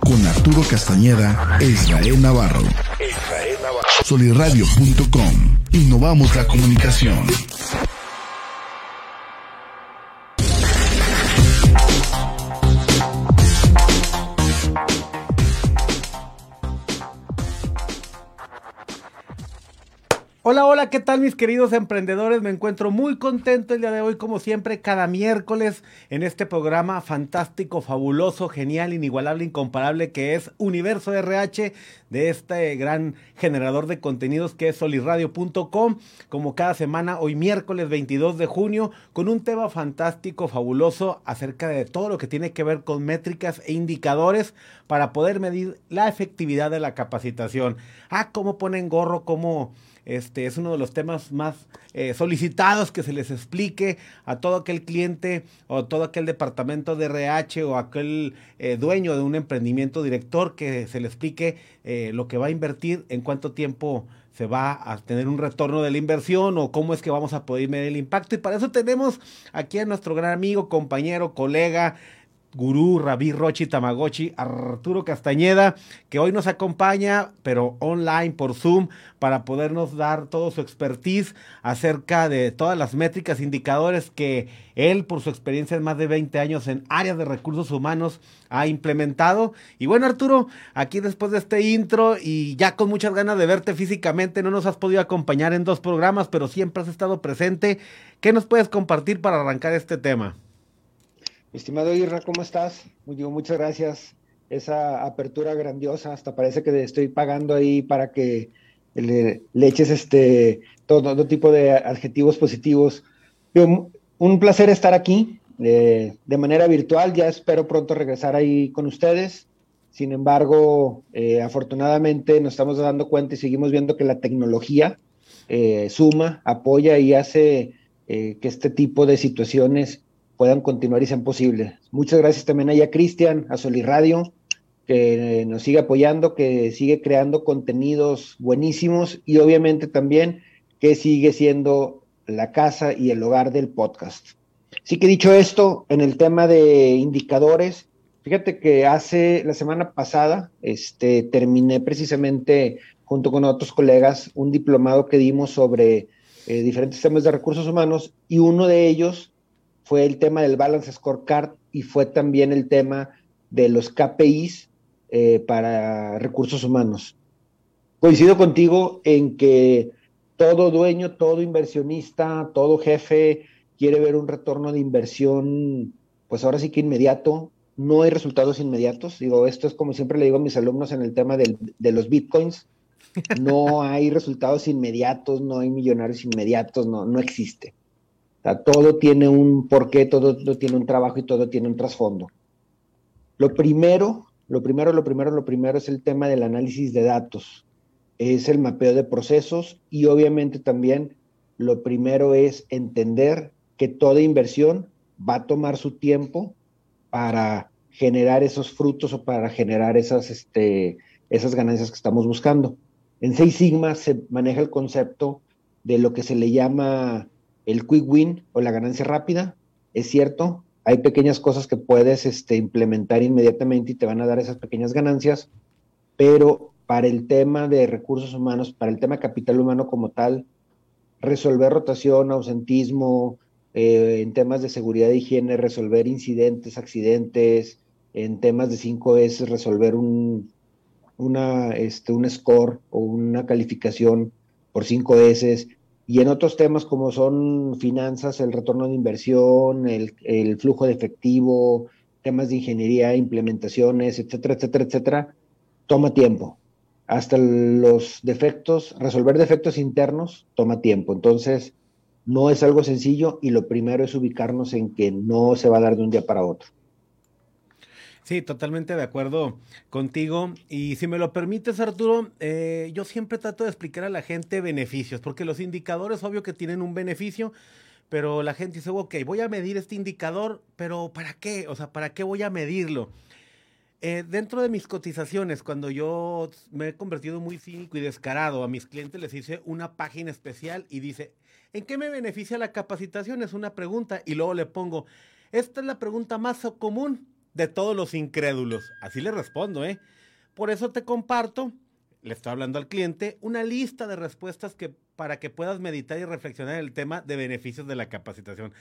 Con Arturo Castañeda e Israel Navarro. Navarro. Soliradio.com. Innovamos la comunicación. Hola, hola, ¿qué tal mis queridos emprendedores? Me encuentro muy contento el día de hoy, como siempre, cada miércoles en este programa fantástico, fabuloso, genial, inigualable, incomparable que es Universo RH de este gran generador de contenidos que es solirradio.com, como cada semana, hoy miércoles 22 de junio, con un tema fantástico, fabuloso acerca de todo lo que tiene que ver con métricas e indicadores para poder medir la efectividad de la capacitación. Ah, cómo ponen gorro, cómo este es uno de los temas más eh, solicitados que se les explique a todo aquel cliente o todo aquel departamento de RH o aquel eh, dueño de un emprendimiento director que se le explique eh, lo que va a invertir, en cuánto tiempo se va a tener un retorno de la inversión o cómo es que vamos a poder medir el impacto. Y para eso tenemos aquí a nuestro gran amigo, compañero, colega, gurú, rabí, rochi, tamagotchi, Arturo Castañeda, que hoy nos acompaña, pero online por Zoom, para podernos dar todo su expertise acerca de todas las métricas, indicadores que él, por su experiencia de más de 20 años en áreas de recursos humanos, ha implementado. Y bueno, Arturo, aquí después de este intro y ya con muchas ganas de verte físicamente, no nos has podido acompañar en dos programas, pero siempre has estado presente. ¿Qué nos puedes compartir para arrancar este tema? Estimado Irra, ¿cómo estás? muchas gracias. Esa apertura grandiosa, hasta parece que estoy pagando ahí para que le, eches este, todo, tipo de adjetivos positivos. un placer estar aquí eh, de manera virtual. Ya espero pronto regresar ahí con ustedes. Sin embargo, eh, afortunadamente nos estamos dando cuenta y seguimos viendo que la tecnología eh, suma, apoya y hace que este tipo de situaciones puedan continuar y sean posibles. Muchas gracias también a Cristian, a Soliradio, que nos sigue apoyando, que sigue creando contenidos buenísimos y obviamente también que sigue siendo la casa y el hogar del podcast. Así que dicho esto, en el tema de indicadores, fíjate que hace la semana pasada este, terminé precisamente junto con otros colegas un diplomado que dimos sobre eh, diferentes temas de recursos humanos y uno de ellos fue el tema del Balance Scorecard y fue también el tema de los KPIs eh, para recursos humanos. Coincido contigo en que todo dueño, todo inversionista, todo jefe quiere ver un retorno de inversión, pues ahora sí que inmediato. No hay resultados inmediatos. Digo, esto es como siempre le digo a mis alumnos en el tema de los bitcoins. No hay resultados inmediatos, no hay millonarios inmediatos, no, no existe todo tiene un porqué, todo, tiene un trabajo y todo tiene un trasfondo. Lo primero, lo primero, lo primero, lo primero es el tema del análisis de datos. Es el mapeo de procesos y obviamente también lo primero es entender que toda inversión va a tomar su tiempo para generar esos frutos o para generar esas, este, esas ganancias que estamos buscando. En Seis Sigma se maneja el concepto de lo que se le llama el quick win o la ganancia rápida, es cierto, hay pequeñas cosas que puedes este, implementar inmediatamente y te van a dar esas pequeñas ganancias, pero para el tema de recursos humanos, para el tema capital humano como tal, resolver rotación, ausentismo, eh, en temas de seguridad e higiene, resolver incidentes, accidentes, en temas de 5S, resolver un, una, este, un score o una calificación por 5S, y en otros temas como son finanzas, el retorno de inversión, el, flujo de efectivo, temas de ingeniería, implementaciones, etcétera, etcétera, etcétera, toma tiempo. Hasta los defectos, resolver defectos internos toma tiempo. Entonces, no es algo sencillo y lo primero es ubicarnos en que no se va a dar de un día para otro. Sí, totalmente de acuerdo contigo. Y si me lo permites, Arturo, eh, yo siempre trato de explicar a la gente beneficios, porque los indicadores, obvio que tienen un beneficio, pero la gente dice, ok, voy a medir este indicador, pero ¿para qué? O sea, ¿para qué voy a medirlo? Eh, dentro de mis cotizaciones, cuando yo me he convertido muy cínico y descarado, a mis clientes les hice una página especial y dice, ¿en qué me beneficia la capacitación? Es una pregunta y luego le pongo, esta es la pregunta más común de todos los incrédulos. Así le respondo, ¿eh? Por eso te comparto, le estoy hablando al cliente, una lista de respuestas que para que puedas meditar y reflexionar el tema de beneficios de la capacitación.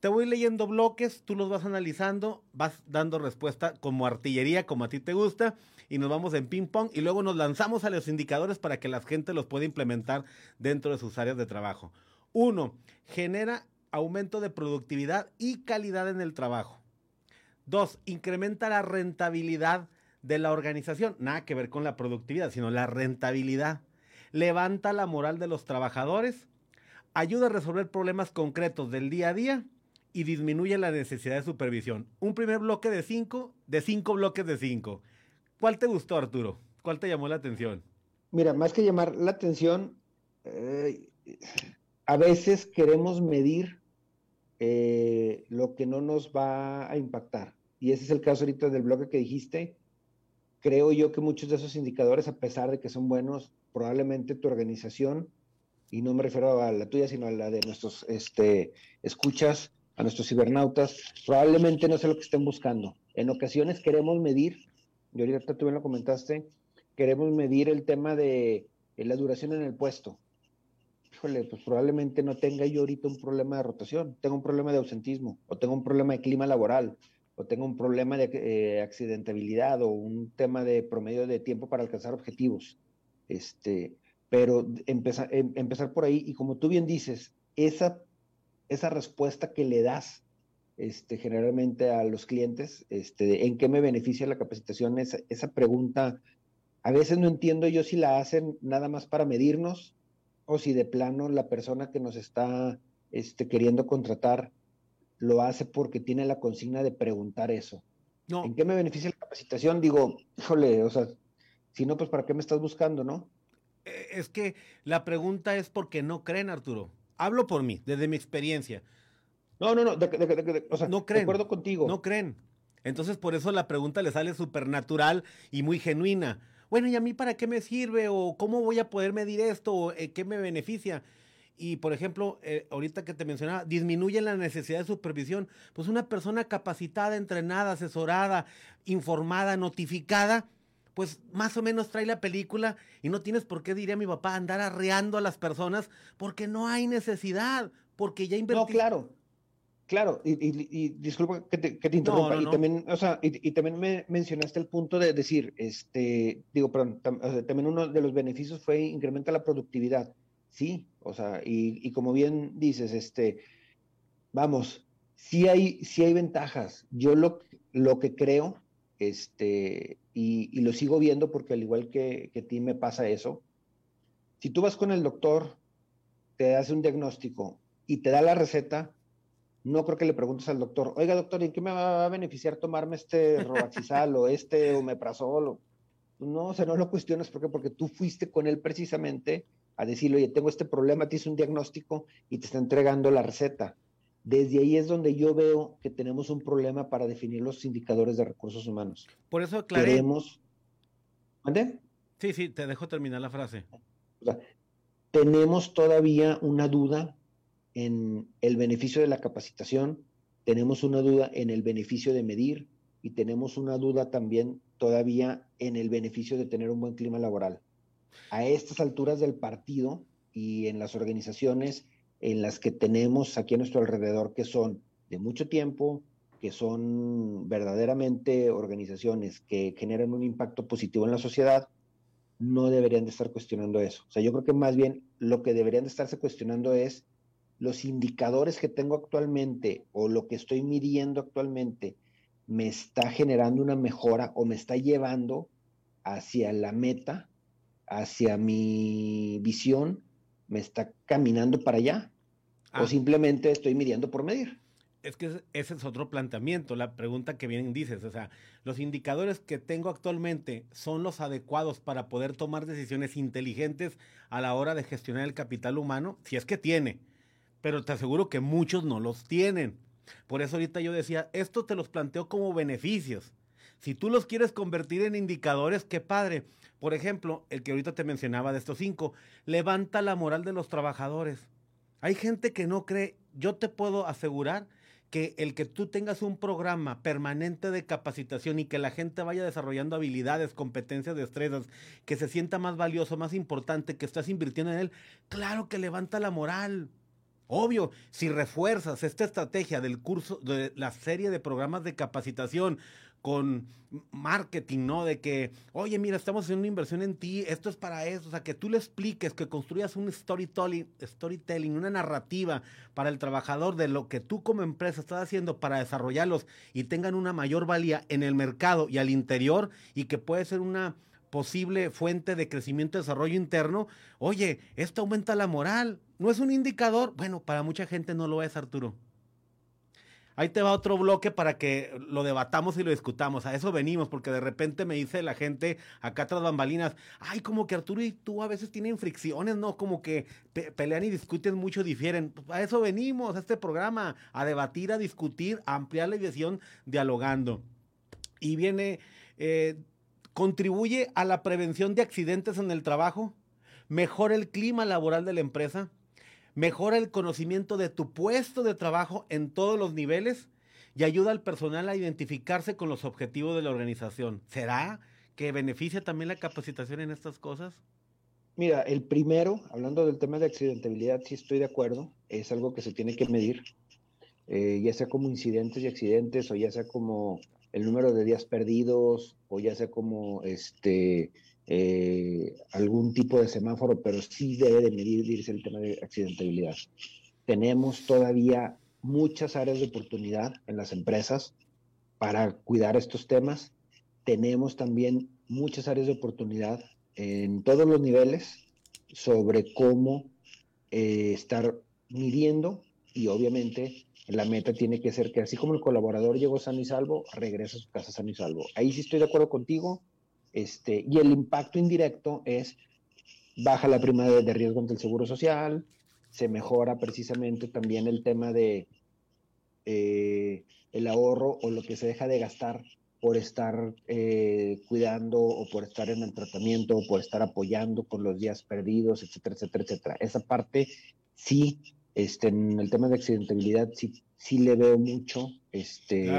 Te voy leyendo bloques, tú los vas analizando, vas dando respuesta como artillería, como a ti te gusta, y nos vamos en ping pong y luego nos lanzamos a los indicadores para que la gente los pueda implementar dentro de sus áreas de trabajo. Uno, genera aumento de productividad y calidad en el trabajo. Dos, incrementa la rentabilidad de la organización. Nada que ver con la productividad, sino la rentabilidad. Levanta la moral de los trabajadores, ayuda a resolver problemas concretos del día a día y disminuye la necesidad de supervisión. Un primer bloque de cinco, de cinco bloques de cinco. ¿Cuál te gustó, Arturo? ¿Cuál te llamó la atención? Mira, más que llamar la atención, eh, a veces queremos medir eh, lo que no nos va a impactar. Y ese es el caso ahorita del bloque que dijiste. Creo yo que muchos de esos indicadores, a pesar de que son buenos, probablemente tu organización, y no me refiero a la tuya, sino a la de nuestros este, escuchas, a nuestros cibernautas, probablemente no sé lo que estén buscando. En ocasiones queremos medir, y ahorita tú bien lo comentaste, queremos medir el tema de la duración en el puesto pues probablemente no tenga yo ahorita un problema de rotación, tengo un problema de ausentismo, o tengo un problema de clima laboral, o tengo un problema de eh, accidentabilidad, o un tema de promedio de tiempo para alcanzar objetivos. Este, pero empezar, em, empezar por ahí, y como tú bien dices, esa, esa respuesta que le das este, generalmente a los clientes, este, ¿en qué me beneficia la capacitación? Esa, esa pregunta, a veces no entiendo yo si la hacen nada más para medirnos o si de plano la persona que nos está este, queriendo contratar lo hace porque tiene la consigna de preguntar eso. No. ¿En qué me beneficia la capacitación? Digo, híjole, o sea, si no, pues ¿para qué me estás buscando, no? Eh, es que la pregunta es porque no creen, Arturo. Hablo por mí, desde mi experiencia. No, no, no, o sea, no creen, de acuerdo contigo. No creen. Entonces, por eso la pregunta le sale súper natural y muy genuina bueno, ¿y a mí para qué me sirve? ¿O cómo voy a poder medir esto? ¿O eh, qué me beneficia? Y, por ejemplo, eh, ahorita que te mencionaba, disminuye la necesidad de supervisión. Pues una persona capacitada, entrenada, asesorada, informada, notificada, pues más o menos trae la película y no tienes por qué, diría mi papá, andar arreando a las personas porque no hay necesidad, porque ya invertí. No, claro. Claro, y, disculpa que te, interrumpa, y también, o sea, y, también me mencionaste el punto de decir, este, digo, perdón, también uno de los beneficios fue incrementa la productividad, sí, o sea, y, como bien dices, este, vamos, sí hay, sí hay ventajas. Yo lo, lo que creo, este, y, lo sigo viendo porque al igual que, que a ti me pasa eso, si tú vas con el doctor, te hace un diagnóstico y te da la receta, no creo que le preguntes al doctor, oiga doctor, ¿en qué me va a beneficiar tomarme este robaxisal o este omeprazol? No, o sea, no lo cuestiones porque porque tú fuiste con él precisamente a decirle, oye, tengo este problema, te hice un diagnóstico y te está entregando la receta. Desde ahí es donde yo veo que tenemos un problema para definir los indicadores de recursos humanos. Por eso aclaré. Queremos... ¿Mande? Sí, sí, te dejo terminar la frase. O sea, tenemos todavía una duda en el beneficio de la capacitación, tenemos una duda en el beneficio de medir y tenemos una duda también todavía en el beneficio de tener un buen clima laboral. A estas alturas del partido y en las organizaciones en las que tenemos aquí a nuestro alrededor, que son de mucho tiempo, que son verdaderamente organizaciones que generan un impacto positivo en la sociedad, no deberían de estar cuestionando eso. O sea, yo creo que más bien lo que deberían de estarse cuestionando es los indicadores que tengo actualmente o lo que estoy midiendo actualmente me está generando una mejora o me está llevando hacia la meta, hacia mi visión, me está caminando para allá. O ah. simplemente estoy midiendo por medir. Es que ese es otro planteamiento, la pregunta que vienen dices, o sea, los indicadores que tengo actualmente son los adecuados para poder tomar decisiones inteligentes a la hora de gestionar el capital humano, si es que tiene pero te aseguro que muchos no los tienen. Por eso ahorita yo decía, esto te los planteo como beneficios. Si tú los quieres convertir en indicadores, qué padre. Por ejemplo, el que ahorita te mencionaba de estos cinco, levanta la moral de los trabajadores. Hay gente que no cree, yo te puedo asegurar que el que tú tengas un programa permanente de capacitación y que la gente vaya desarrollando habilidades, competencias, destrezas, que se sienta más valioso, más importante, que estás invirtiendo en él, claro que levanta la moral. Obvio, si refuerzas esta estrategia del curso, de la serie de programas de capacitación con marketing, ¿no? De que, oye, mira, estamos haciendo una inversión en ti, esto es para eso, o sea, que tú le expliques, que construyas un storytelling, storytelling, una narrativa para el trabajador de lo que tú como empresa estás haciendo para desarrollarlos y tengan una mayor valía en el mercado y al interior y que puede ser una posible fuente de crecimiento y desarrollo interno, oye, esto aumenta la moral, no es un indicador, bueno, para mucha gente no lo es, Arturo. Ahí te va otro bloque para que lo debatamos y lo discutamos. A eso venimos, porque de repente me dice la gente acá tras bambalinas, ay, como que Arturo y tú a veces tienen fricciones, ¿no? Como que pelean y discuten mucho, difieren. a eso venimos, a este programa, a debatir, a discutir, a ampliar la visión dialogando. Y viene eh, contribuye a la prevención de accidentes en el trabajo, mejora el clima laboral de la empresa, mejora el conocimiento de tu puesto de trabajo en todos los niveles y ayuda al personal a identificarse con los objetivos de la organización. ¿Será que beneficia también la capacitación en estas cosas? Mira, el primero, hablando del tema de accidentabilidad, sí estoy de acuerdo, es algo que se tiene que medir, eh, ya sea como incidentes y accidentes o ya sea como el número de días perdidos o ya sea como este eh, algún tipo de semáforo, pero sí debe de medirse el tema de accidentabilidad. Tenemos todavía muchas áreas de oportunidad en las empresas para cuidar estos temas. Tenemos también muchas áreas de oportunidad en todos los niveles sobre cómo eh, estar midiendo y obviamente la meta tiene que ser que así como el colaborador llegó sano y salvo, regresa a su casa sano y salvo. Ahí sí estoy de acuerdo contigo. Este, y el impacto indirecto es baja la prima de, riesgo ante el seguro social, se mejora precisamente también el tema de eh, el ahorro o lo que se deja de gastar por estar eh, cuidando o por estar en el tratamiento o por estar apoyando con los días perdidos, etcétera, etcétera, etcétera. Esa parte sí este, en el tema de accidentabilidad sí, sí le veo mucho, este,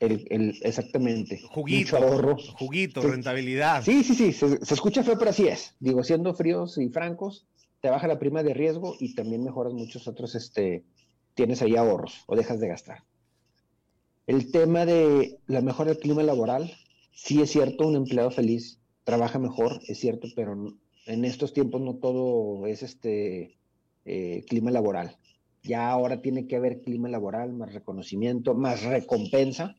el, exactamente. Juguito, ahorro. Juguito, rentabilidad. Sí, sí, sí, se, escucha feo, pero así es. Digo, siendo fríos y francos, te baja la prima de riesgo y también mejoras muchos otros, este, tienes ahí ahorros o dejas de gastar. El tema de la mejora del clima laboral, sí es cierto, un empleado feliz trabaja mejor, es cierto, pero en estos tiempos no todo es este eh, clima laboral. Ya ahora tiene que haber clima laboral, más reconocimiento, más recompensa,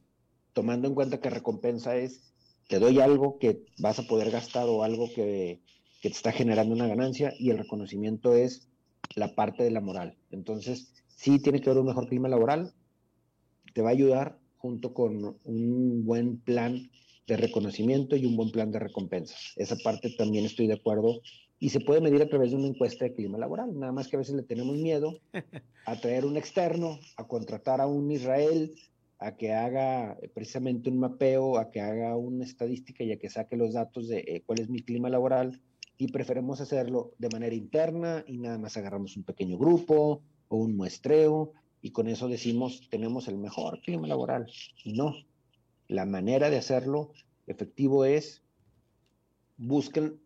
tomando en cuenta que recompensa es, te doy algo que vas a poder gastar o algo que, que te está generando una ganancia y el reconocimiento es la parte de la moral. Entonces, sí tiene que haber un mejor clima laboral, te va a ayudar junto con un buen plan de reconocimiento y un buen plan de recompensas. Esa parte también estoy de acuerdo y se puede medir a través de una encuesta de clima laboral. Nada más que a veces le tenemos miedo a traer un externo, a contratar a un Israel, a que haga precisamente un mapeo, a que haga una estadística y a que saque los datos de eh, cuál es mi clima laboral y preferemos hacerlo de manera interna y nada más agarramos un pequeño grupo o un muestreo y con eso decimos tenemos el mejor clima laboral. No, la manera de hacerlo efectivo es busquen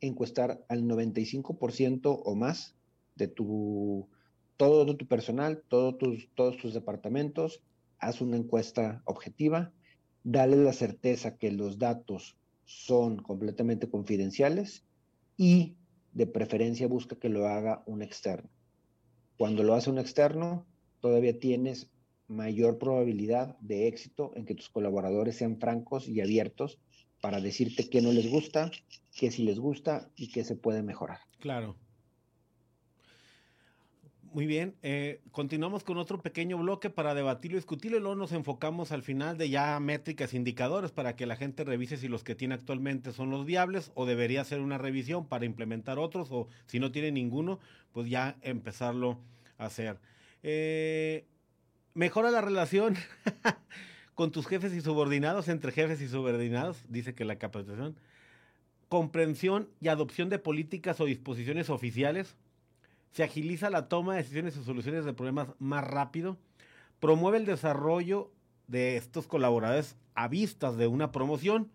encuestar al 95% o más de tu todo tu personal, todos tus, todos tus departamentos, haz una encuesta objetiva, dale la certeza que los datos son completamente confidenciales y de preferencia busca que lo haga un externo. Cuando lo hace un externo, todavía tienes mayor probabilidad de éxito en que tus colaboradores sean francos y abiertos para decirte qué no les gusta, qué sí les gusta y qué se puede mejorar. Claro. Muy bien, eh, continuamos con otro pequeño bloque para debatirlo discutirlo y luego nos enfocamos al final de ya métricas, indicadores para que la gente revise si los que tiene actualmente son los viables o debería hacer una revisión para implementar otros o si no tiene ninguno, pues ya empezarlo a hacer. Eh, mejora la relación con tus jefes y subordinados, entre jefes y subordinados, dice que la capacitación, comprensión y adopción de políticas o disposiciones oficiales, se agiliza la toma de decisiones y soluciones de problemas más rápido, promueve el desarrollo de estos colaboradores a vistas de una promoción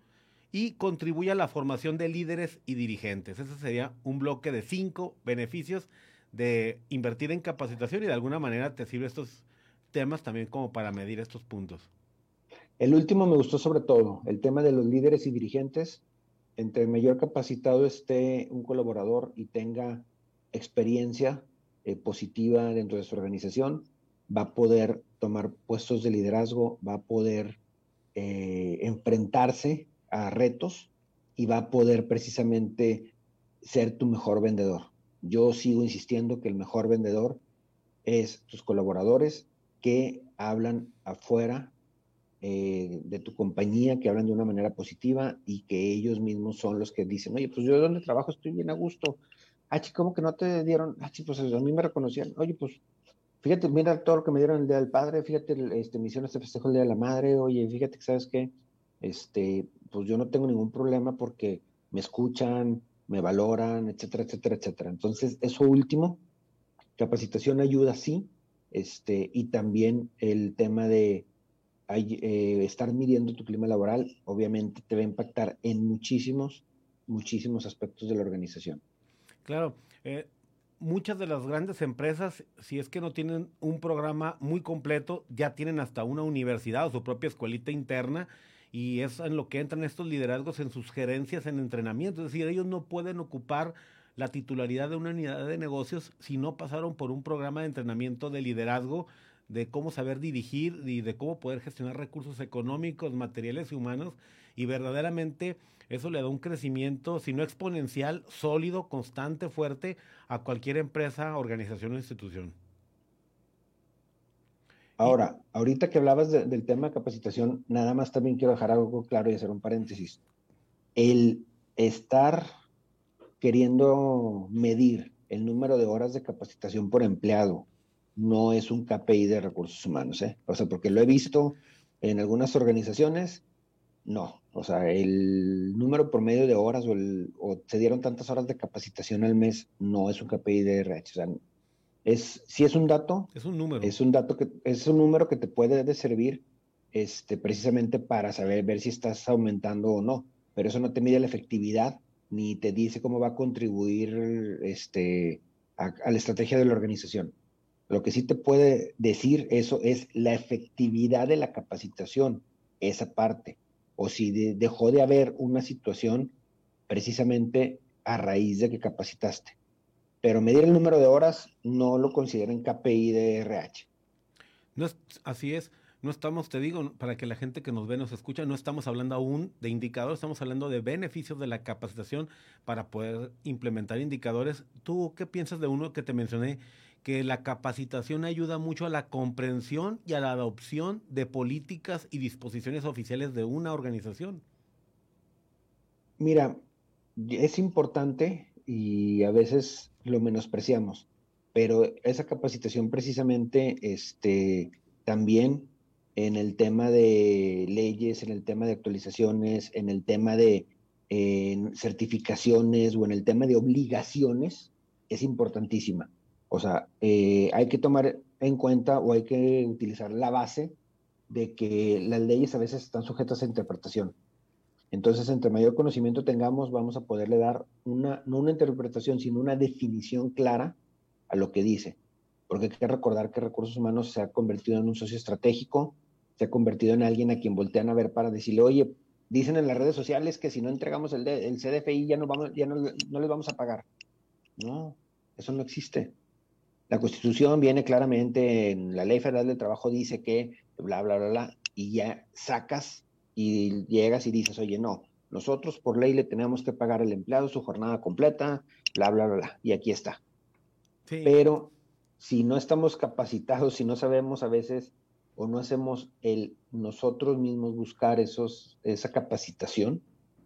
y contribuye a la formación de líderes y dirigentes. Ese sería un bloque de cinco beneficios de invertir en capacitación y de alguna manera te sirve estos temas también como para medir estos puntos. El último me gustó sobre todo, el tema de los líderes y dirigentes. Entre mayor capacitado esté un colaborador y tenga experiencia eh, positiva dentro de su organización, va a poder tomar puestos de liderazgo, va a poder eh, enfrentarse a retos y va a poder precisamente ser tu mejor vendedor. Yo sigo insistiendo que el mejor vendedor es tus colaboradores que hablan afuera eh, de tu compañía, que hablan de una manera positiva y que ellos mismos son los que dicen, oye, pues yo de donde trabajo estoy bien a gusto. Ah, ¿cómo que no te dieron? Ah, pues a mí me reconocían. Oye, pues fíjate, mira todo lo que me dieron el Día del Padre, fíjate, este, me hicieron este festejo el Día de la Madre, oye, fíjate que, ¿sabes qué? Este, pues yo no tengo ningún problema porque me escuchan, me valoran, etcétera, etcétera, etcétera. Entonces, eso último, capacitación ayuda, sí, este, y también el tema de eh, estar midiendo tu clima laboral, obviamente te va a impactar en muchísimos, muchísimos aspectos de la organización. Claro, eh, muchas de las grandes empresas, si es que no tienen un programa muy completo, ya tienen hasta una universidad o su propia escuelita interna y es en lo que entran estos liderazgos en sus gerencias, en entrenamiento. Es decir, ellos no pueden ocupar la titularidad de una unidad de negocios si no pasaron por un programa de entrenamiento de liderazgo, de cómo saber dirigir y de cómo poder gestionar recursos económicos, materiales y humanos. Y verdaderamente eso le da un crecimiento, si no exponencial, sólido, constante, fuerte a cualquier empresa, organización o institución. Ahora, ahorita que hablabas del tema de capacitación, nada más también quiero dejar algo claro y hacer un paréntesis. El estar queriendo medir el número de horas de capacitación por empleado no es un KPI de recursos humanos, ¿eh? O sea, porque lo he visto en algunas organizaciones, no. O sea, el número promedio de horas o, el, o se dieron tantas horas de capacitación al mes no es un KPI de RH. O sea, es, si es un dato. Es un número. Es un dato que, es un número que te puede de servir este, precisamente para saber, ver si estás aumentando o no. Pero eso no te mide la efectividad, ni te dice cómo va a contribuir este, a, la estrategia de la organización. Lo que sí te puede decir eso es la efectividad de la capacitación, esa parte. O si dejó de haber una situación precisamente a raíz de que capacitaste pero medir el número de horas no lo consideren KPI de RH. No es, así es. No estamos, te digo, para que la gente que nos ve, nos escucha, no estamos hablando aún de indicadores, estamos hablando de beneficios de la capacitación para poder implementar indicadores. ¿Tú qué piensas de uno que te mencioné? Que la capacitación ayuda mucho a la comprensión y a la adopción de políticas y disposiciones oficiales de una organización. Mira, es importante y a veces lo menospreciamos, pero esa capacitación precisamente este, también en el tema de leyes, en el tema de actualizaciones, en el tema de certificaciones o en el tema de obligaciones, es importantísima. O sea, eh, hay que tomar en cuenta o hay que utilizar la base de que las leyes a veces están sujetas a interpretación. Entonces, entre mayor conocimiento tengamos, vamos a poderle dar una, no una interpretación, sino una definición clara a lo que dice. Porque hay que recordar que recursos humanos se ha convertido en un socio estratégico, se ha convertido en alguien a quien voltean a ver para decirle, oye, dicen en las redes sociales que si no entregamos el, el CDFI ya, no, vamos, ya no, no les vamos a pagar. No, eso no existe. La Constitución viene claramente en la Ley Federal del Trabajo, dice que bla, bla, bla, bla, y ya sacas y llegas y dices, oye, no, nosotros por ley le tenemos que pagar al empleado su jornada completa, bla, bla, bla, y aquí está. Pero si no estamos capacitados, si no sabemos a veces o no hacemos el nosotros mismos buscar esos, esa capacitación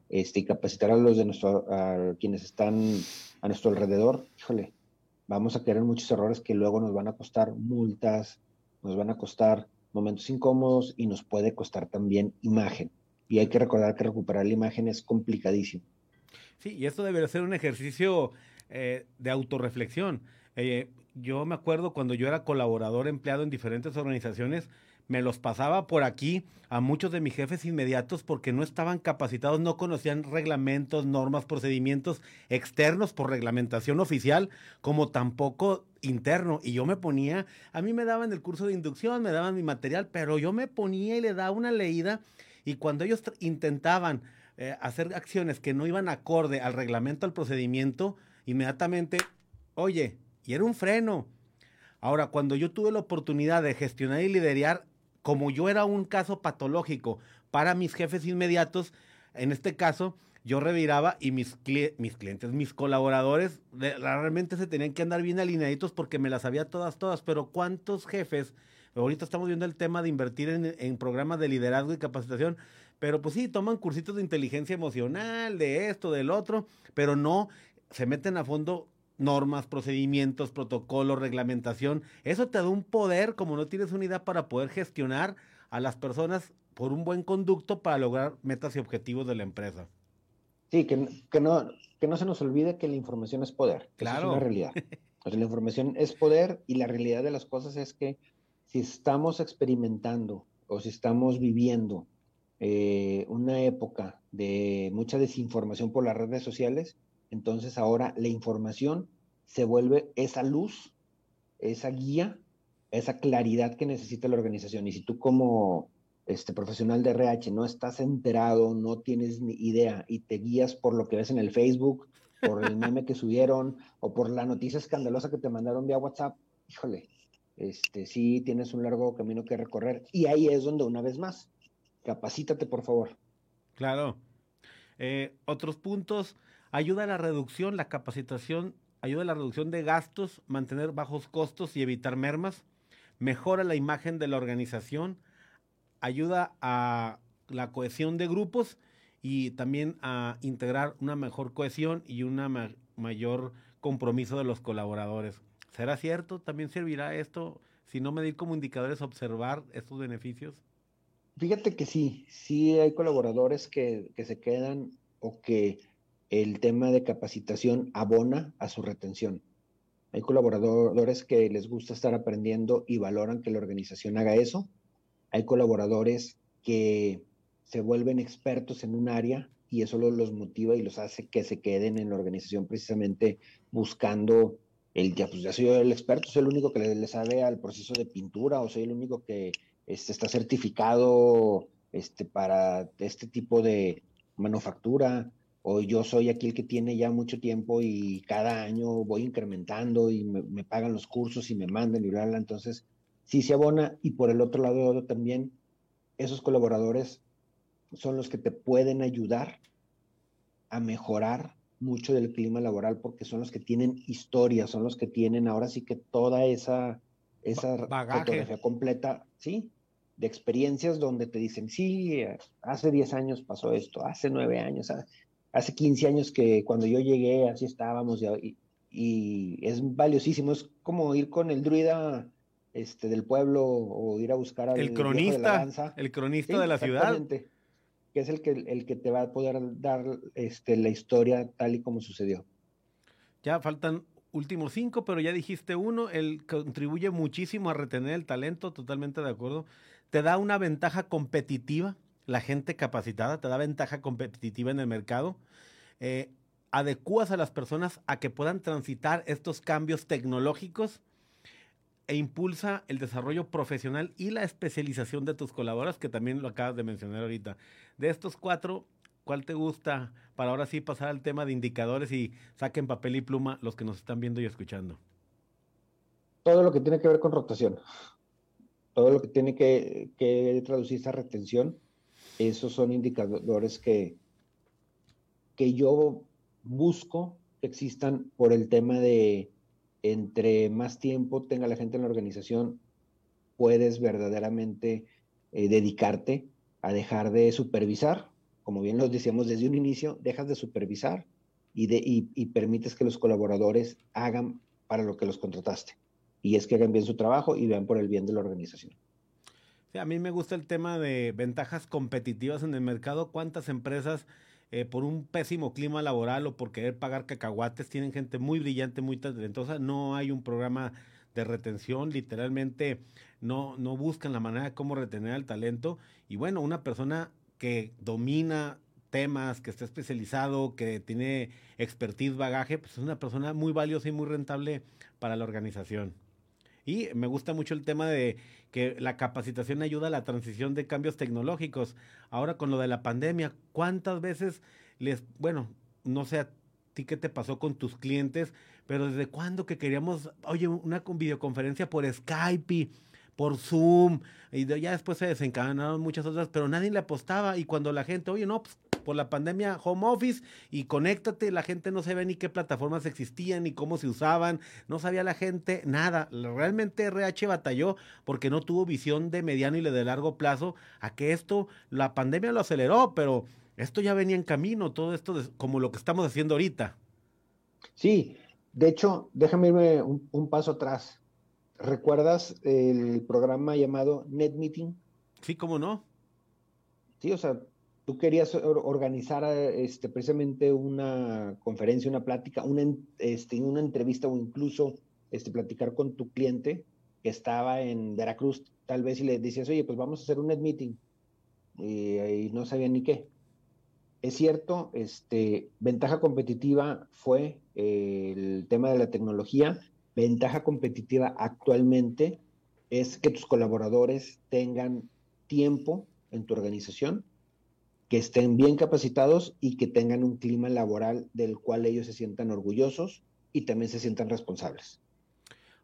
este, y capacitar a los de nuestro, a quienes están a nuestro alrededor, híjole, vamos a querer muchos errores que luego nos van a costar multas, nos van a costar momentos incómodos y nos puede costar también imagen. Y hay que recordar que recuperar la imagen es complicadísimo. Sí, y esto debería ser un ejercicio eh, de autorreflexión. Eh, yo me acuerdo cuando yo era colaborador empleado en diferentes organizaciones, me los pasaba por aquí a muchos de mis jefes inmediatos porque no estaban capacitados, no conocían reglamentos, normas, procedimientos externos por reglamentación oficial, como tampoco interno. Y yo me ponía, a mí me daban el curso de inducción, me daban mi material, pero yo me ponía y le daba una leída y cuando ellos intentaban eh, hacer acciones que no iban acorde al reglamento, al procedimiento, inmediatamente, oye, y era un freno. Ahora, cuando yo tuve la oportunidad de gestionar y liderar como yo era un caso patológico para mis jefes inmediatos, en este caso, yo reviraba y mis, mis clientes, mis colaboradores, realmente se tenían que andar bien alineaditos porque me las sabía todas, todas. Pero ¿cuántos jefes? Ahorita estamos viendo el tema de invertir en, en programas de liderazgo y capacitación, pero pues sí, toman cursitos de inteligencia emocional, de esto, del otro, pero no se meten a fondo normas, procedimientos, protocolos, reglamentación. Eso te da un poder, como no tienes unidad, para poder gestionar a las personas por un buen conducto para lograr metas y objetivos de la empresa. Sí, que, que no, que no se nos olvide que la información es poder. Claro. es una realidad. la información es poder y la realidad de las cosas es que si estamos experimentando o si estamos viviendo eh, una época de mucha desinformación por las redes sociales, entonces ahora la información se vuelve esa luz, esa guía, esa claridad que necesita la organización. Y si tú como este profesional de RH no estás enterado, no tienes ni idea y te guías por lo que ves en el Facebook, por el meme que subieron o por la noticia escandalosa que te mandaron vía WhatsApp, híjole, este sí tienes un largo camino que recorrer y ahí es donde una vez más, capacítate por favor. Claro. Eh, otros puntos, ayuda a la reducción, la capacitación, ayuda a la reducción de gastos, mantener bajos costos y evitar mermas, mejora la imagen de la organización, ayuda a la cohesión de grupos y también a integrar una mejor cohesión y un mayor compromiso de los colaboradores. ¿Será cierto? ¿También servirá esto, si no medir como indicadores, observar estos beneficios? Fíjate que sí, sí hay colaboradores que, que se quedan o que el tema de capacitación abona a su retención. Hay colaboradores que les gusta estar aprendiendo y valoran que la organización haga eso. Hay colaboradores que se vuelven expertos en un área y eso los motiva y los hace que se queden en la organización precisamente buscando el, ya, pues ya soy el experto, soy el único que le, sabe al proceso de pintura o soy el único que este, está certificado este, para este tipo de manufactura o yo soy aquel que tiene ya mucho tiempo y cada año voy incrementando y me, pagan los cursos y me mandan y bla, bla, entonces sí se abona y por el otro lado también esos colaboradores son los que te pueden ayudar a mejorar mucho del clima laboral porque son los que tienen historia, son los que tienen ahora sí que toda esa, esa fotografía completa, ¿sí? De experiencias donde te dicen, sí, hace 10 años pasó esto, hace 9 años, hace 15 años que cuando yo llegué así estábamos y, es valiosísimo. Es como ir con el druida este, del pueblo o ir a buscar al el cronista, el cronista de la ciudad. Que es el que, el que te va a poder dar este, la historia tal y como sucedió. Ya faltan últimos cinco, pero ya dijiste uno, él contribuye muchísimo a retener el talento, totalmente de acuerdo. Te da una ventaja competitiva la gente capacitada, te da ventaja competitiva en el mercado. Eh, adecuas a las personas a que puedan transitar estos cambios tecnológicos e impulsa el desarrollo profesional y la especialización de tus colaboradores, que también lo acabas de mencionar ahorita. De estos cuatro, ¿cuál te gusta para ahora sí pasar al tema de indicadores y saquen papel y pluma los que nos están viendo y escuchando? Todo lo que tiene que ver con rotación, todo lo que tiene que, que traducirse a retención esos son indicadores que, que yo busco que existan por el tema de entre más tiempo tenga la gente en la organización, puedes verdaderamente eh, dedicarte a dejar de supervisar, como bien lo decíamos desde un inicio, dejas de supervisar y, de, y permites que los colaboradores hagan para lo que los contrataste. Y es que hagan bien su trabajo y vean por el bien de la organización a mí me gusta el tema de ventajas competitivas en el mercado. ¿Cuántas empresas eh, por un pésimo clima laboral o por querer pagar cacahuates, tienen gente muy brillante, muy talentosa, no hay un programa de retención, literalmente no, no buscan la manera de cómo retener al talento. Y bueno, una persona que domina temas, que está especializado, que tiene expertise, bagaje, pues es una persona muy valiosa y muy rentable para la organización. Y me gusta mucho el tema de que la capacitación ayuda a la transición de cambios tecnológicos. Ahora con lo de la pandemia, ¿cuántas veces les, bueno, no sé a ti qué te pasó con tus clientes, pero desde cuándo que queríamos, oye, una videoconferencia por Skype por Zoom, y ya después se desencadenaron muchas otras, pero nadie le apostaba. Y cuando la gente, oye, no, pues por la pandemia home office y conéctate, la gente no sabía ni qué plataformas existían ni cómo se usaban, no sabía la gente nada. Realmente RH batalló porque no tuvo visión de mediano y de largo plazo a que esto, la pandemia lo aceleró, pero esto ya venía en camino, todo esto como lo que estamos haciendo ahorita. Sí, de hecho, déjame irme un, un paso atrás. ¿Recuerdas el programa llamado Net Meeting? Sí, cómo no. Sí, o sea, tú querías organizar este, precisamente una conferencia, una plática, una, este, una entrevista o incluso este, platicar con tu cliente que estaba en Veracruz, tal vez, y le decías, oye, pues vamos a hacer un net meeting. Y, no sabía ni qué. Es cierto, este, ventaja competitiva fue eh, el tema de la tecnología. Ventaja competitiva actualmente es que tus colaboradores tengan tiempo en tu organización que estén bien capacitados y que tengan un clima laboral del cual ellos se sientan orgullosos y también se sientan responsables.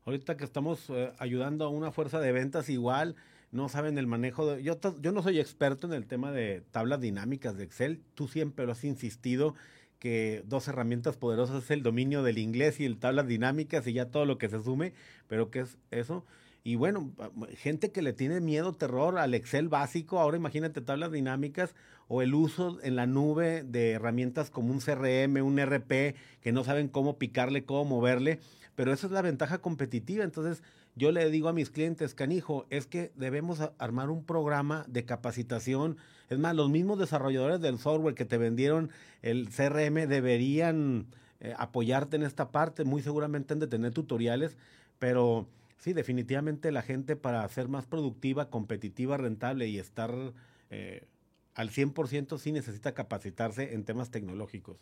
Ahorita que estamos eh, ayudando a una fuerza de ventas igual, no saben el manejo de... Yo, yo no soy experto en el tema de tablas dinámicas de Excel, tú siempre lo has insistido que dos herramientas poderosas es el dominio del inglés y el tablas dinámicas y ya todo lo que se sume, pero ¿qué es eso? Y bueno, gente que le tiene miedo, terror al Excel básico, ahora imagínate tablas dinámicas o el uso en la nube de herramientas como un CRM, un RP, que no saben cómo picarle, cómo moverle, pero esa es la ventaja competitiva. Entonces yo le digo a mis clientes, canijo, es que debemos armar un programa de capacitación. Es más, los mismos desarrolladores del software que te vendieron el CRM deberían eh, apoyarte en esta parte, muy seguramente han de tener tutoriales, pero sí, definitivamente la gente para ser más productiva, competitiva, rentable y estar eh, al 100% sí necesita capacitarse en temas tecnológicos.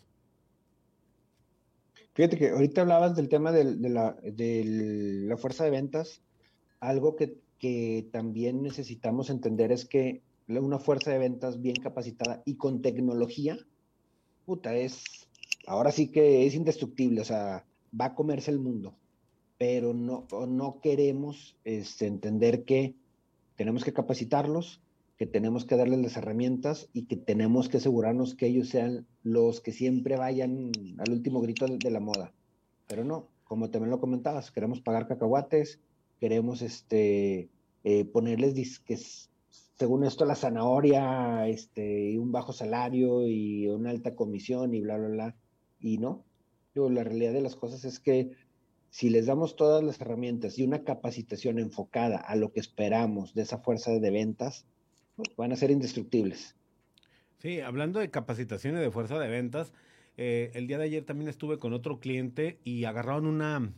Fíjate que ahorita hablabas del tema de, la, de la, fuerza de ventas. Algo que, que, también necesitamos entender es que una fuerza de ventas bien capacitada y con tecnología, puta, es, ahora sí que es indestructible, o sea, va a comerse el mundo pero no, no queremos este, entender que tenemos que capacitarlos, que tenemos que darles las herramientas y que tenemos que asegurarnos que ellos sean los que siempre vayan al último grito de la moda. Pero no, como también lo comentabas, queremos pagar cacahuates, queremos este, eh, ponerles que según esto la zanahoria, este, y un bajo salario y una alta comisión y bla, bla, bla. Y no, yo, la realidad de las cosas es que si les damos todas las herramientas y una capacitación enfocada a lo que esperamos de esa fuerza de ventas, pues, van a ser indestructibles. Sí, hablando de capacitaciones de fuerza de ventas, eh, el día de ayer también estuve con otro cliente y agarraron una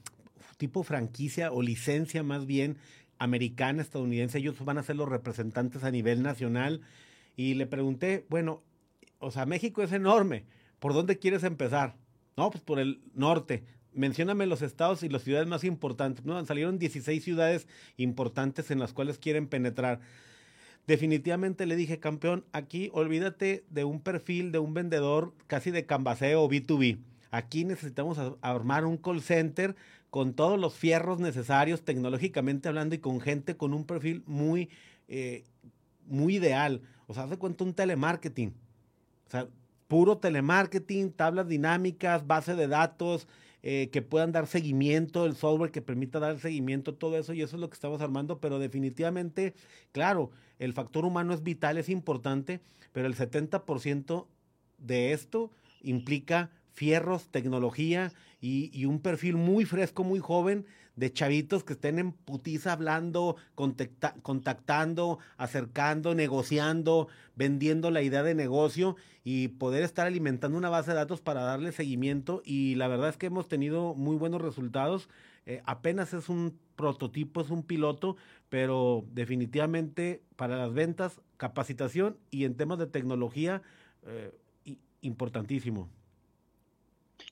tipo franquicia o licencia más bien americana, estadounidense. Ellos van a ser los representantes a nivel nacional. Y le pregunté, bueno, o sea, México es enorme. ¿Por dónde quieres empezar? No, pues por el norte mencióname los estados y las ciudades más importantes. ¿no? Salieron 16 ciudades importantes en las cuales quieren penetrar. Definitivamente le dije, campeón, aquí olvídate de un perfil de un vendedor casi de cambaseo o B2B. Aquí necesitamos armar un call center con todos los fierros necesarios tecnológicamente hablando y con gente con un perfil muy, eh, muy ideal. O sea, hace cuenta un telemarketing. O sea, puro telemarketing, tablas dinámicas, base de datos, eh, que puedan dar seguimiento, el software que permita dar seguimiento, todo eso, y eso es lo que estamos armando, pero definitivamente, claro, el factor humano es vital, es importante, pero el 70% de esto implica fierros, tecnología y, un perfil muy fresco, muy joven de chavitos que estén en putiza hablando, contactando, acercando, negociando, vendiendo la idea de negocio y poder estar alimentando una base de datos para darle seguimiento. Y la verdad es que hemos tenido muy buenos resultados. Eh, apenas es un prototipo, es un piloto, pero definitivamente para las ventas, capacitación y en temas de tecnología, eh, importantísimo.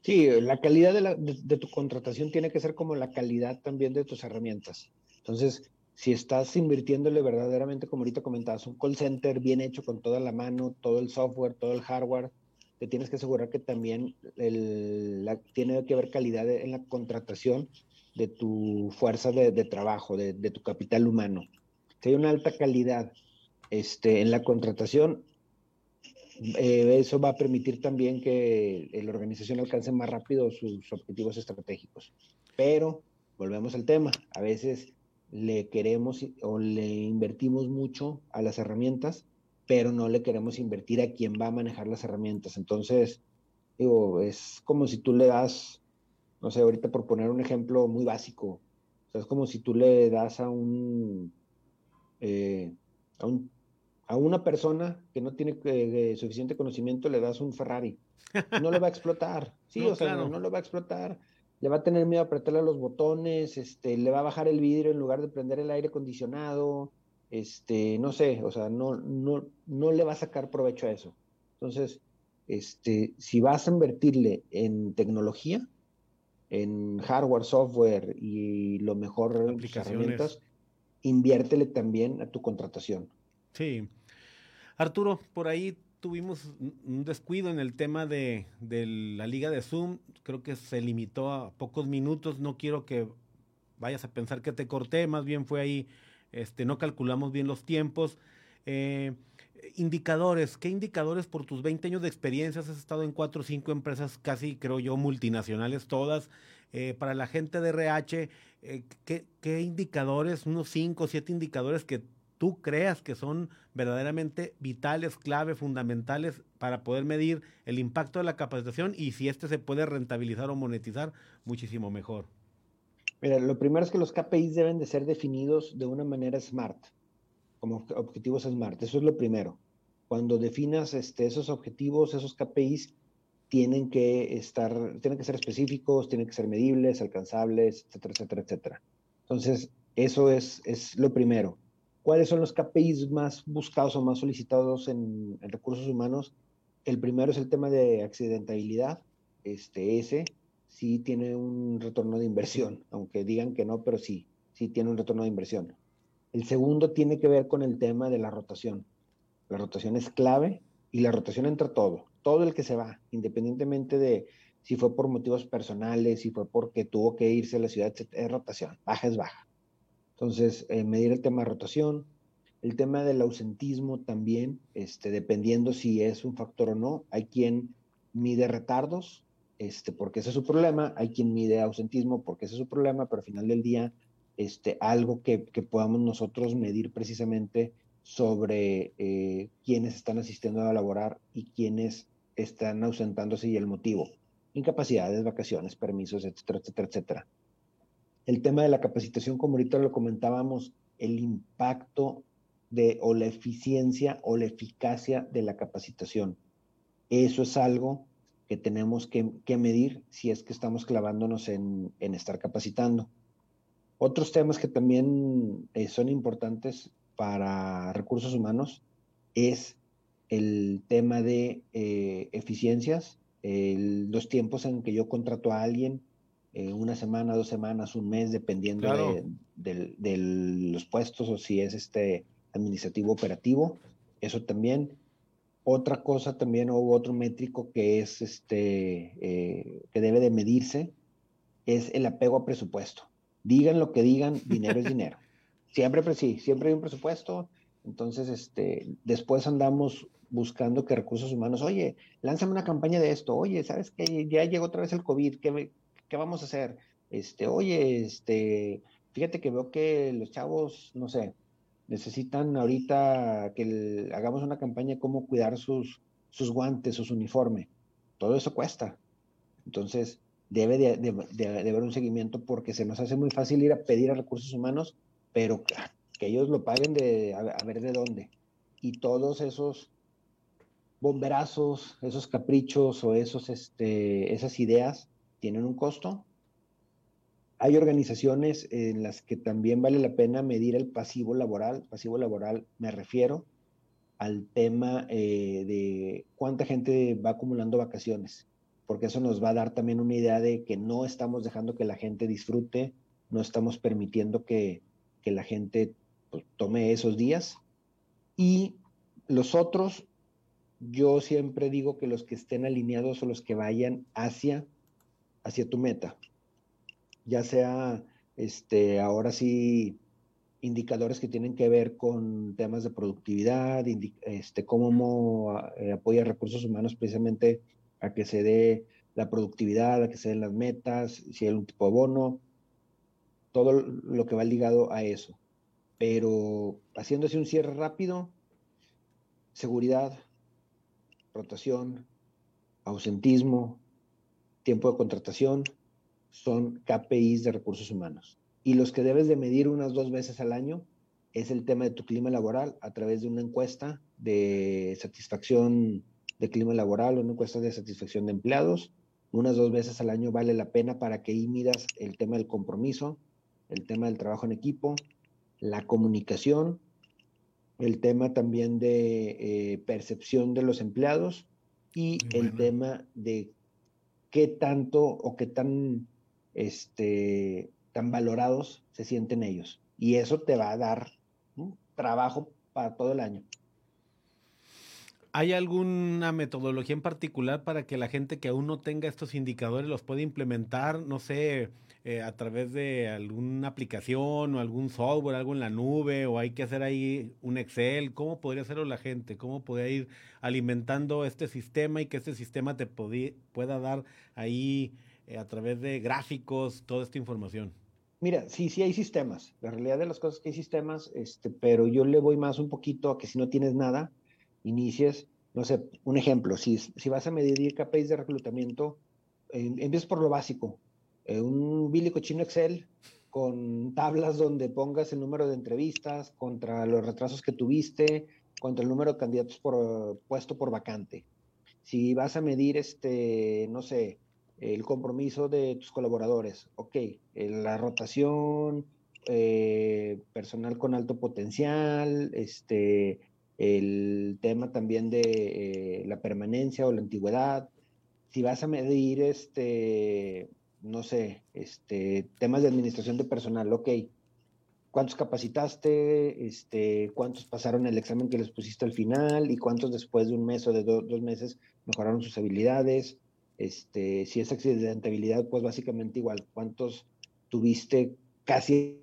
Sí, la calidad de, tu contratación tiene que ser como la calidad también de tus herramientas. Entonces, si estás invirtiéndole verdaderamente, como ahorita comentabas, un call center bien hecho con toda la mano, todo el software, todo el hardware, te tienes que asegurar que también tiene que haber calidad en la contratación de tu fuerza de, trabajo, de, tu capital humano. Si hay una alta calidad este, en la contratación, eh, eso va a permitir también que la organización alcance más rápido sus objetivos estratégicos. Pero, volvemos al tema, a veces le queremos o le invertimos mucho a las herramientas, pero no le queremos invertir a quien va a manejar las herramientas. Entonces, digo, es como si tú le das, no sé, ahorita por poner un ejemplo muy básico, es como si tú le das a un, eh, a un a una persona que no tiene eh, suficiente conocimiento le das un Ferrari. No le va a explotar. Sí, o sea, no, le va a explotar. Le va a tener miedo a apretarle los botones, este, le va a bajar el vidrio en lugar de prender el aire acondicionado, este, no sé, o sea, no, no, no le va a sacar provecho a eso. Entonces, este, si vas a invertirle en tecnología, en hardware, software y lo mejor herramientas, inviértele también a tu contratación. Sí. Arturo, por ahí tuvimos un descuido en el tema de, la liga de Zoom. Creo que se limitó a pocos minutos. No quiero que vayas a pensar que te corté. Más bien fue ahí, este, no calculamos bien los tiempos. Eh, indicadores, ¿qué indicadores por tus 20 años de experiencia has estado en cuatro o cinco empresas casi, creo yo, multinacionales todas? Eh, para la gente de RH, eh, ¿qué, ¿qué, indicadores, unos cinco o siete indicadores que tú creas que son verdaderamente vitales, clave, fundamentales para poder medir el impacto de la capacitación y si este se puede rentabilizar o monetizar muchísimo mejor. Mira, lo primero es que los KPIs deben de ser definidos de una manera smart, como objetivos smart. Eso es lo primero. Cuando definas este, esos objetivos, esos KPIs tienen que estar, tienen que ser específicos, tienen que ser medibles, alcanzables, etcétera, etcétera, etcétera. Entonces, eso es, es lo primero. ¿Cuáles son los KPIs más buscados o más solicitados en, recursos humanos? El primero es el tema de accidentabilidad. Este, ese sí tiene un retorno de inversión, aunque digan que no, pero sí, sí tiene un retorno de inversión. El segundo tiene que ver con el tema de la rotación. La rotación es clave y la rotación entra todo, todo el que se va, independientemente de si fue por motivos personales, si fue porque tuvo que irse a la ciudad, es rotación, baja es baja. Entonces, eh, medir el tema de rotación, el tema del ausentismo también, este, dependiendo si es un factor o no. Hay quien mide retardos, este, porque ese es su problema, hay quien mide ausentismo porque ese es su problema, pero al final del día, este, algo que, podamos nosotros medir precisamente sobre eh, quiénes están asistiendo a laborar y quiénes están ausentándose y el motivo. Incapacidades, vacaciones, permisos, etcétera, etcétera, etcétera. El tema de la capacitación, como ahorita lo comentábamos, el impacto de o la eficiencia o la eficacia de la capacitación. Eso es algo que tenemos que, medir si es que estamos clavándonos en, estar capacitando. Otros temas que también eh, son importantes para recursos humanos es el tema de eh, eficiencias, los tiempos en que yo contrato a alguien, eh, una semana, dos semanas, un mes, dependiendo de, los puestos o si es este administrativo operativo. Eso también. Otra cosa también, o otro métrico que es este, eh, que debe de medirse, es el apego a presupuesto. Digan lo que digan, dinero es dinero. Siempre, pues sí, siempre hay un presupuesto. Entonces, este, después andamos buscando que recursos humanos, oye, lánzame una campaña de esto, oye, ¿sabes qué? Ya llegó otra vez el COVID, ¿qué, ¿qué vamos a hacer? Este, oye, este, fíjate que veo que los chavos, no sé, necesitan ahorita que hagamos una campaña de cómo cuidar sus, sus guantes, sus uniformes. Todo eso cuesta. Entonces, debe de, haber un seguimiento porque se nos hace muy fácil ir a pedir a recursos humanos, pero que ellos lo paguen de a, ver de dónde. Y todos esos bomberazos, esos caprichos o esos, este, esas ideas tienen un costo. Hay organizaciones en las que también vale la pena medir el pasivo laboral. Pasivo laboral me refiero al tema eh, de cuánta gente va acumulando vacaciones porque eso nos va a dar también una idea de que no estamos dejando que la gente disfrute, no estamos permitiendo que, la gente pues, tome esos días. Y los otros, yo siempre digo que los que estén alineados o los que vayan hacia, hacia tu meta, ya sea este, ahora sí indicadores que tienen que ver con temas de productividad, este, cómo eh, apoya recursos humanos precisamente a que se dé la productividad, a que se den las metas, si hay un tipo de bono, todo lo que va ligado a eso. Pero haciéndose un cierre rápido, seguridad, rotación, ausentismo, tiempo de contratación, son KPIs de recursos humanos. Y los que debes de medir unas dos veces al año es el tema de tu clima laboral a través de una encuesta de satisfacción de clima laboral o una encuesta de satisfacción de empleados. Unas dos veces al año vale la pena para que ahí midas el tema del compromiso, el tema del trabajo en equipo, la comunicación, el tema también de eh, percepción de los empleados y el tema de qué tanto o qué tan, este, tan valorados se sienten ellos. Y eso te va a dar trabajo para todo el año. ¿Hay alguna metodología en particular para que la gente que aún no tenga estos indicadores los pueda implementar, no sé, eh, a través de alguna aplicación o algún software, algo en la nube, o hay que hacer ahí un Excel? ¿Cómo podría hacerlo la gente? ¿Cómo podría ir alimentando este sistema y que este sistema te pueda dar ahí eh, a través de gráficos toda esta información? Mira, sí, sí hay sistemas. La realidad de las cosas es que hay sistemas, este, pero yo le voy más un poquito a que si no tienes nada, inicies, no sé, un ejemplo, si, si vas a medir KPIs de reclutamiento, eh, por lo básico, eh, un bílico chino Excel con tablas donde pongas el número de entrevistas contra los retrasos que tuviste, contra el número de candidatos por puesto por vacante. Si vas a medir, este, no sé, el compromiso de tus colaboradores, ok, la rotación, eh, personal con alto potencial, este, el tema también de eh, la permanencia o la antigüedad. Si vas a medir, este, no sé, este, temas de administración de personal, ok, cuántos capacitaste, este, cuántos pasaron el examen que les pusiste al final y cuántos después de un mes o de dos meses mejoraron sus habilidades. Este, si es accidentabilidad, pues básicamente igual, cuántos tuviste casi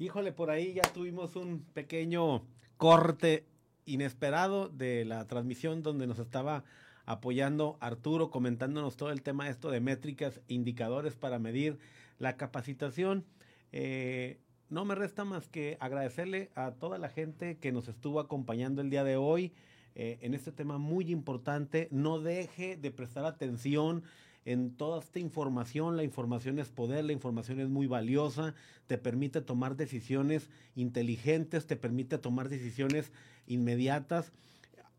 Híjole, por ahí ya tuvimos un pequeño corte inesperado de la transmisión donde nos estaba apoyando Arturo, comentándonos todo el tema esto de métricas, indicadores para medir la capacitación. Eh, no me resta más que agradecerle a toda la gente que nos estuvo acompañando el día de hoy eh, en este tema muy importante. No deje de prestar atención en toda esta información. La información es poder, la información es muy valiosa, te permite tomar decisiones inteligentes, te permite tomar decisiones inmediatas.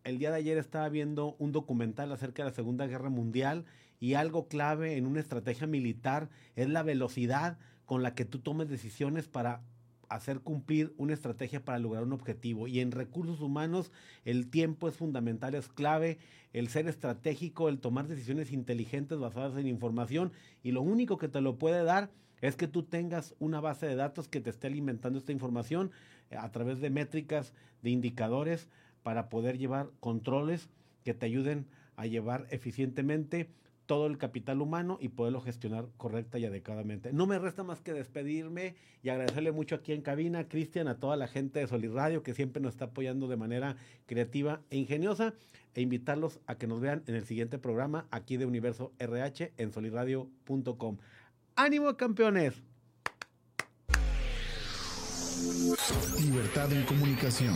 El día de ayer estaba viendo un documental acerca de la Segunda Guerra Mundial y algo clave en una estrategia militar es la velocidad con la que tú tomes decisiones para hacer cumplir una estrategia para lograr un objetivo. Y en recursos humanos el tiempo es fundamental, es clave, el ser estratégico, el tomar decisiones inteligentes basadas en información. Y lo único que te lo puede dar es que tú tengas una base de datos que te esté alimentando esta información eh, a través de métricas, de indicadores, para poder llevar controles que te ayuden a llevar eficientemente todo el capital humano y poderlo gestionar correcta y adecuadamente. No me resta más que despedirme y agradecerle mucho aquí en cabina, Cristian, a toda la gente de Solid Radio que siempre nos está apoyando de manera creativa e ingeniosa e invitarlos a que nos vean en el siguiente programa aquí de Universo RH en solidradio.com. ¡Ánimo, campeones! Libertad en comunicación.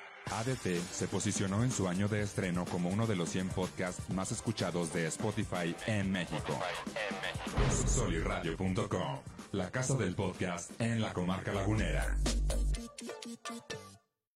ADT se posicionó en su año de estreno como uno de los 100 podcasts más escuchados de Spotify en México. Soliradio.com, la casa del podcast en la comarca lagunera.